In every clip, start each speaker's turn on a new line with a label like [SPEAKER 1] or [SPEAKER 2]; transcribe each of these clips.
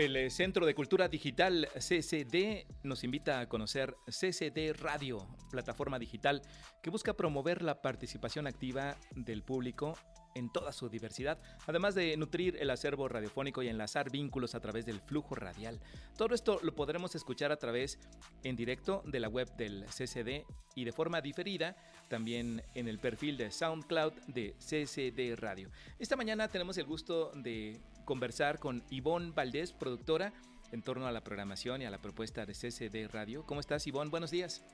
[SPEAKER 1] El eh, Centro de Cultura Digital CCD nos invita a conocer CCD Radio, plataforma digital que busca promover la participación activa del público en toda su diversidad, además de nutrir el acervo radiofónico y enlazar vínculos a través del flujo radial. Todo esto lo podremos escuchar a través en directo de la web del CCD y de forma diferida también en el perfil de SoundCloud de CCD Radio. Esta mañana tenemos el gusto de conversar con Ivonne Valdés, productora, en torno a la programación y a la propuesta de CCD Radio. ¿Cómo estás, Ivonne? Buenos días.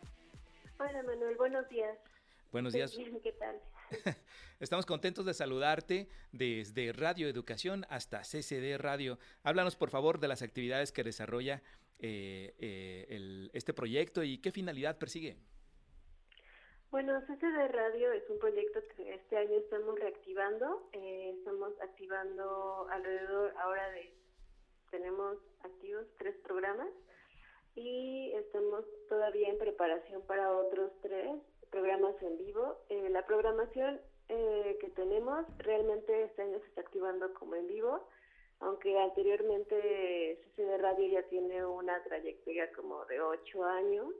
[SPEAKER 2] Hola, Manuel. Buenos días.
[SPEAKER 1] Buenos días.
[SPEAKER 2] ¿Qué tal?
[SPEAKER 1] Estamos contentos de saludarte desde Radio Educación hasta CCD Radio. Háblanos, por favor, de las actividades que desarrolla eh, eh, este proyecto y qué finalidad persigue.
[SPEAKER 2] Bueno, CCD Radio es un proyecto que este año estamos reactivando. Eh, estamos activando alrededor ahora de, tenemos activos tres programas y estamos todavía en preparación para otros tres programas en vivo. Eh, la programación eh, que tenemos realmente este año se está activando como en vivo, aunque anteriormente CCD Radio ya tiene una trayectoria como de ocho años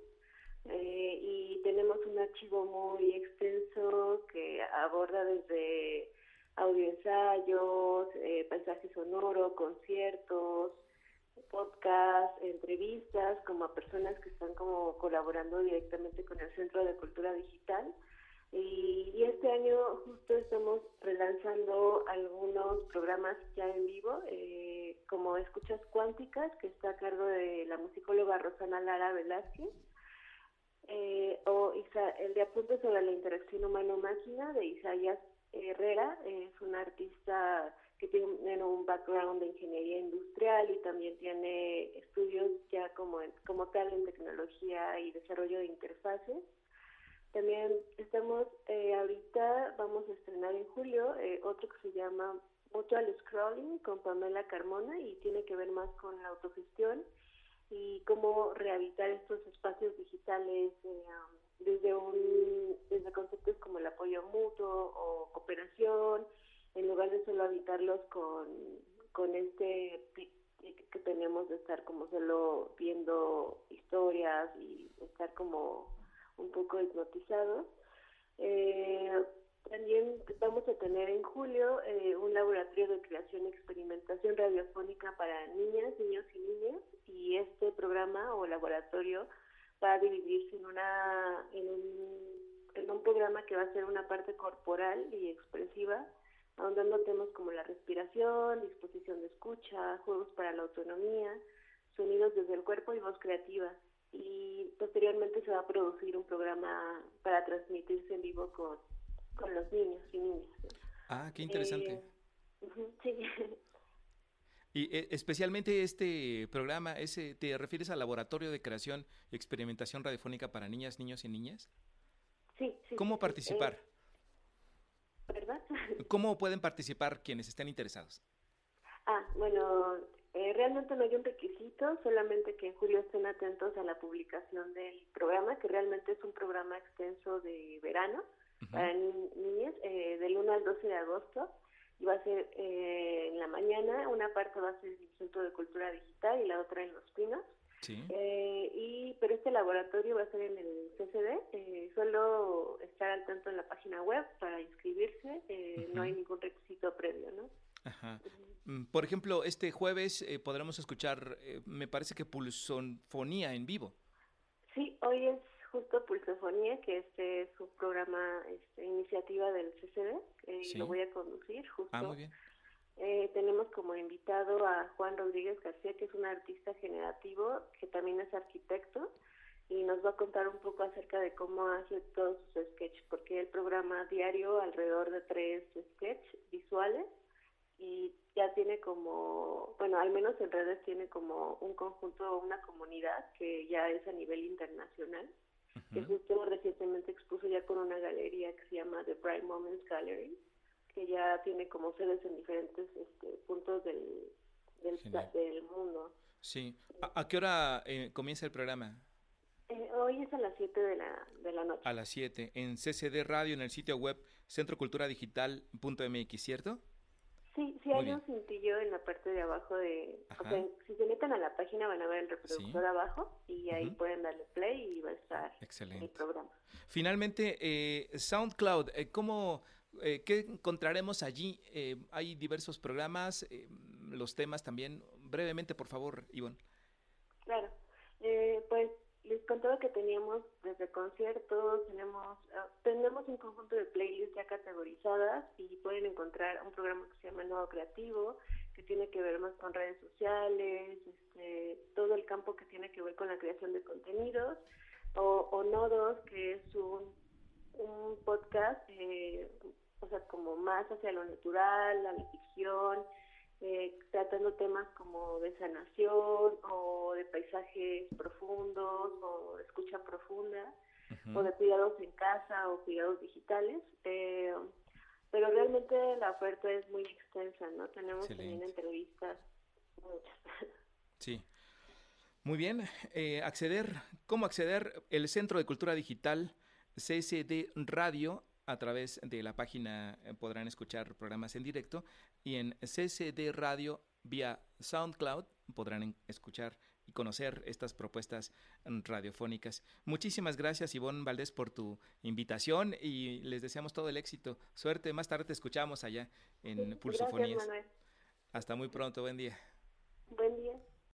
[SPEAKER 2] eh, y tenemos un archivo muy extenso que aborda desde audioensayos, eh, paisaje sonoro, conciertos, podcast, entrevistas, como a personas que están como colaborando directamente con el Centro de Cultura Digital. Y, este año justo estamos relanzando algunos programas ya en vivo, eh, como Escuchas Cuánticas, que está a cargo de la musicóloga Rosana Lara Velázquez, eh, o el de Apuntes sobre la interacción humano-máquina de Isaías Herrera, es un artista que tiene un background de ingeniería industrial y también tiene estudios ya como, como tal en tecnología y desarrollo de interfaces. También estamos, eh, ahorita vamos a estrenar en julio eh, otro que se llama Mutual Scrolling con Pamela Carmona y tiene que ver más con la autogestión cómo rehabilitar estos espacios digitales eh, desde un desde conceptos como el apoyo mutuo o cooperación en lugar de solo habitarlos con, con este que tenemos de estar como solo viendo historias y estar como un poco hipnotizados. Eh, también vamos a tener en julio eh, un laboratorio de creación y experimentación radiofónica para niñas, niños y niñas y este programa o laboratorio va a dividirse en una en un, en un programa que va a ser una parte corporal y expresiva ahondando temas como la respiración, disposición de escucha, juegos para la autonomía, sonidos desde el cuerpo y voz creativa. Y posteriormente se va a producir un programa para transmitirse en vivo con, con los niños y niñas.
[SPEAKER 1] Ah, qué interesante.
[SPEAKER 2] Eh, sí.
[SPEAKER 1] Y eh, especialmente este programa, ese, ¿te refieres al Laboratorio de Creación y Experimentación Radiofónica para Niñas, Niños y Niñas?
[SPEAKER 2] Sí. sí
[SPEAKER 1] ¿Cómo participar?
[SPEAKER 2] Eh, ¿Verdad?
[SPEAKER 1] ¿Cómo pueden participar quienes estén interesados?
[SPEAKER 2] Ah, bueno, eh, realmente no hay un requisito, solamente que en julio estén atentos a la publicación del programa, que realmente es un programa extenso de verano para niñas, eh, del 1 al 12 de agosto, y va a ser eh, en la mañana, una parte va a ser el Centro de Cultura Digital y la otra en Los Pinos. Eh, y, pero este laboratorio va a ser en el CCD, eh, solo estar al tanto en la página web para inscribirse, eh, no hay ningún requisito previo, ¿no?
[SPEAKER 1] Ajá. Mm, por ejemplo, este jueves eh, podremos escuchar, me parece que Pulsofonía en vivo.
[SPEAKER 2] Sí, hoy es justo Pulsofonía, que este es su programa, este, iniciativa del CCD, y lo voy a conducir justo.
[SPEAKER 1] Ah, muy bien.
[SPEAKER 2] Eh, tenemos como invitado a Juan Rodríguez García, que es un artista generativo, que también es arquitecto, y nos va a contar un poco acerca de cómo hace todos sus sketches, porque él programa diario alrededor de tres sketches visuales y ya tiene como, bueno, al menos en redes tiene como un conjunto, una comunidad que ya es a nivel internacional, que justo recientemente expuso ya con una galería que se llama The Bright Moments Gallery que ya tiene como sedes en diferentes este, puntos del, del, mundo.
[SPEAKER 1] Sí. ¿A, qué hora eh, comienza el programa?
[SPEAKER 2] Eh, hoy es a las 7 de la, de la noche.
[SPEAKER 1] A las 7, en CCD Radio, en el sitio web centroculturadigital.mx, ¿cierto?
[SPEAKER 2] Sí, sí hay un cintillo en la parte de abajo de... O sea, si se meten a la página van a ver el reproductor abajo y ahí pueden darle play y va a estar el programa.
[SPEAKER 1] Finalmente, eh, SoundCloud, eh, ¿cómo, eh, ¿qué encontraremos allí? Eh, hay diversos programas, los temas también. Brevemente, por favor, Ivonne.
[SPEAKER 2] Claro, pues les contaba que teníamos desde conciertos, tenemos ah, tenemos un conjunto de playlists ya categorizadas y pueden encontrar un programa que se llama Nuevo Creativo, que tiene que ver más con redes sociales, este, todo el campo que tiene que ver con la creación de contenidos, o, o Nodos, que es un, un podcast, eh, o sea, como más hacia lo natural, la ficción, eh, tratando temas como de sanación o de paisajes profundos o de escucha profunda o de cuidados en casa o cuidados digitales. Eh, pero realmente la oferta es muy extensa, ¿no? Tenemos también entrevistas muchas.
[SPEAKER 1] Sí. Muy bien. Eh, acceder, ¿cómo acceder? El Centro de Cultura Digital CSD Radio a través de la página eh, podrán escuchar programas en directo y en CCD Radio vía SoundCloud podrán escuchar y conocer estas propuestas radiofónicas. Muchísimas gracias Ivonne Valdés por tu invitación y les deseamos todo el éxito. Suerte, más tarde te escuchamos allá en Pulsofonías. Hasta muy pronto, buen día.
[SPEAKER 2] Buen día.